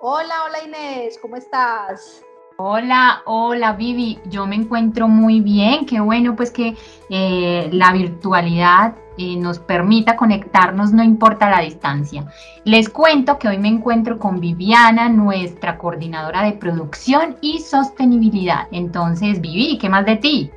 Hola, hola Inés, ¿cómo estás? Hola, hola Vivi, yo me encuentro muy bien, qué bueno pues que eh, la virtualidad eh, nos permita conectarnos, no importa la distancia. Les cuento que hoy me encuentro con Viviana, nuestra coordinadora de producción y sostenibilidad. Entonces, Vivi, ¿qué más de ti?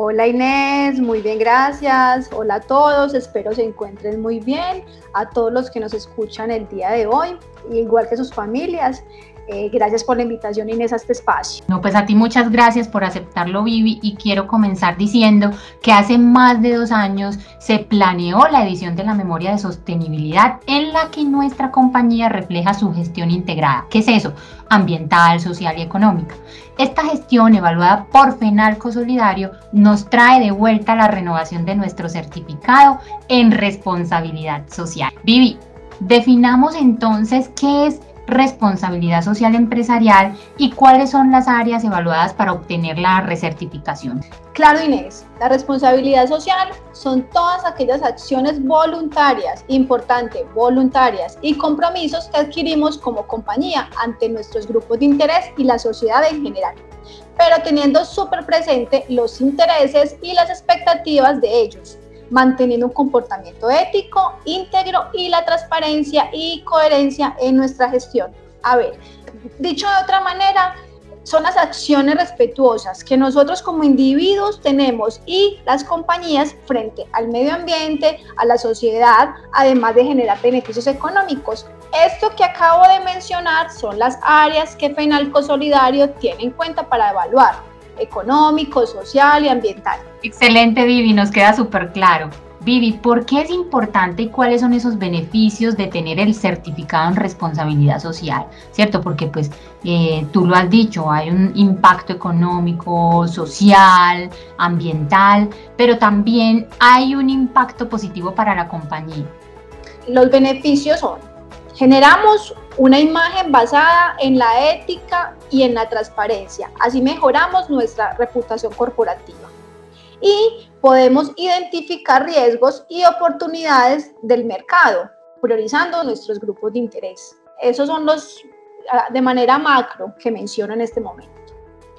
Hola Inés, muy bien, gracias. Hola a todos, espero se encuentren muy bien. A todos los que nos escuchan el día de hoy, igual que sus familias. Eh, gracias por la invitación, Inés, a este espacio. No, pues a ti muchas gracias por aceptarlo, Vivi, y quiero comenzar diciendo que hace más de dos años se planeó la edición de la memoria de sostenibilidad en la que nuestra compañía refleja su gestión integrada. ¿Qué es eso? Ambiental, social y económica. Esta gestión, evaluada por Fenalco Solidario, nos trae de vuelta la renovación de nuestro certificado en responsabilidad social. Vivi, definamos entonces qué es responsabilidad social empresarial y cuáles son las áreas evaluadas para obtener la recertificación. Claro, Inés, la responsabilidad social son todas aquellas acciones voluntarias, importante, voluntarias y compromisos que adquirimos como compañía ante nuestros grupos de interés y la sociedad en general, pero teniendo súper presente los intereses y las expectativas de ellos manteniendo un comportamiento ético, íntegro y la transparencia y coherencia en nuestra gestión. A ver, dicho de otra manera, son las acciones respetuosas que nosotros como individuos tenemos y las compañías frente al medio ambiente, a la sociedad, además de generar beneficios económicos. Esto que acabo de mencionar son las áreas que Fenalco Solidario tiene en cuenta para evaluar económico, social y ambiental. Excelente, Vivi, nos queda súper claro. Vivi, ¿por qué es importante y cuáles son esos beneficios de tener el certificado en responsabilidad social? ¿Cierto? Porque pues eh, tú lo has dicho, hay un impacto económico, social, ambiental, pero también hay un impacto positivo para la compañía. Los beneficios son, generamos una imagen basada en la ética y en la transparencia. Así mejoramos nuestra reputación corporativa. Y podemos identificar riesgos y oportunidades del mercado, priorizando nuestros grupos de interés. Esos son los ah, de manera macro que menciono en este momento.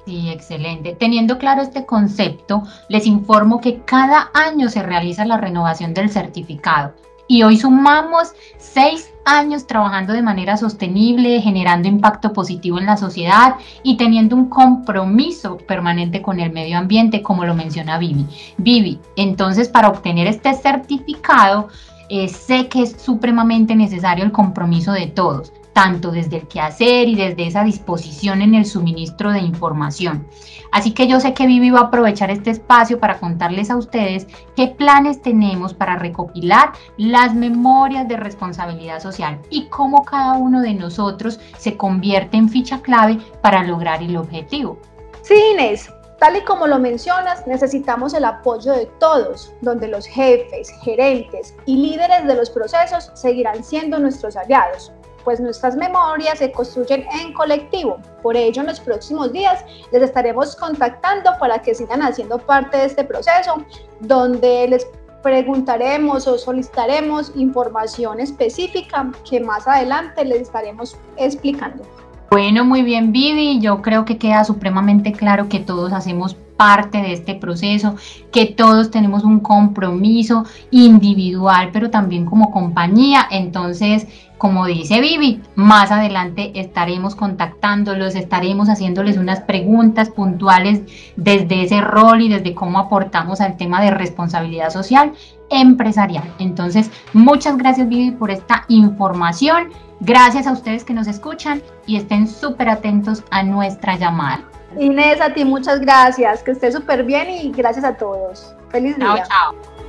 Sí, excelente. Teniendo claro este concepto, les informo que cada año se realiza la renovación del certificado y hoy sumamos seis años trabajando de manera sostenible, generando impacto positivo en la sociedad y teniendo un compromiso permanente con el medio ambiente, como lo menciona Vivi. Vivi, entonces para obtener este certificado, eh, sé que es supremamente necesario el compromiso de todos tanto desde el quehacer y desde esa disposición en el suministro de información. Así que yo sé que Vivi va a aprovechar este espacio para contarles a ustedes qué planes tenemos para recopilar las memorias de responsabilidad social y cómo cada uno de nosotros se convierte en ficha clave para lograr el objetivo. Sí, Inés, Tal y como lo mencionas, necesitamos el apoyo de todos, donde los jefes, gerentes y líderes de los procesos seguirán siendo nuestros aliados pues nuestras memorias se construyen en colectivo. Por ello, en los próximos días les estaremos contactando para que sigan haciendo parte de este proceso, donde les preguntaremos o solicitaremos información específica que más adelante les estaremos explicando. Bueno, muy bien, Vivi. Yo creo que queda supremamente claro que todos hacemos parte de este proceso, que todos tenemos un compromiso individual, pero también como compañía. Entonces, como dice Vivi, más adelante estaremos contactándolos, estaremos haciéndoles unas preguntas puntuales desde ese rol y desde cómo aportamos al tema de responsabilidad social empresarial. Entonces, muchas gracias Vivi por esta información. Gracias a ustedes que nos escuchan y estén súper atentos a nuestra llamada. Inés, a ti muchas gracias, que estés súper bien y gracias a todos. Feliz día. Chao, chao.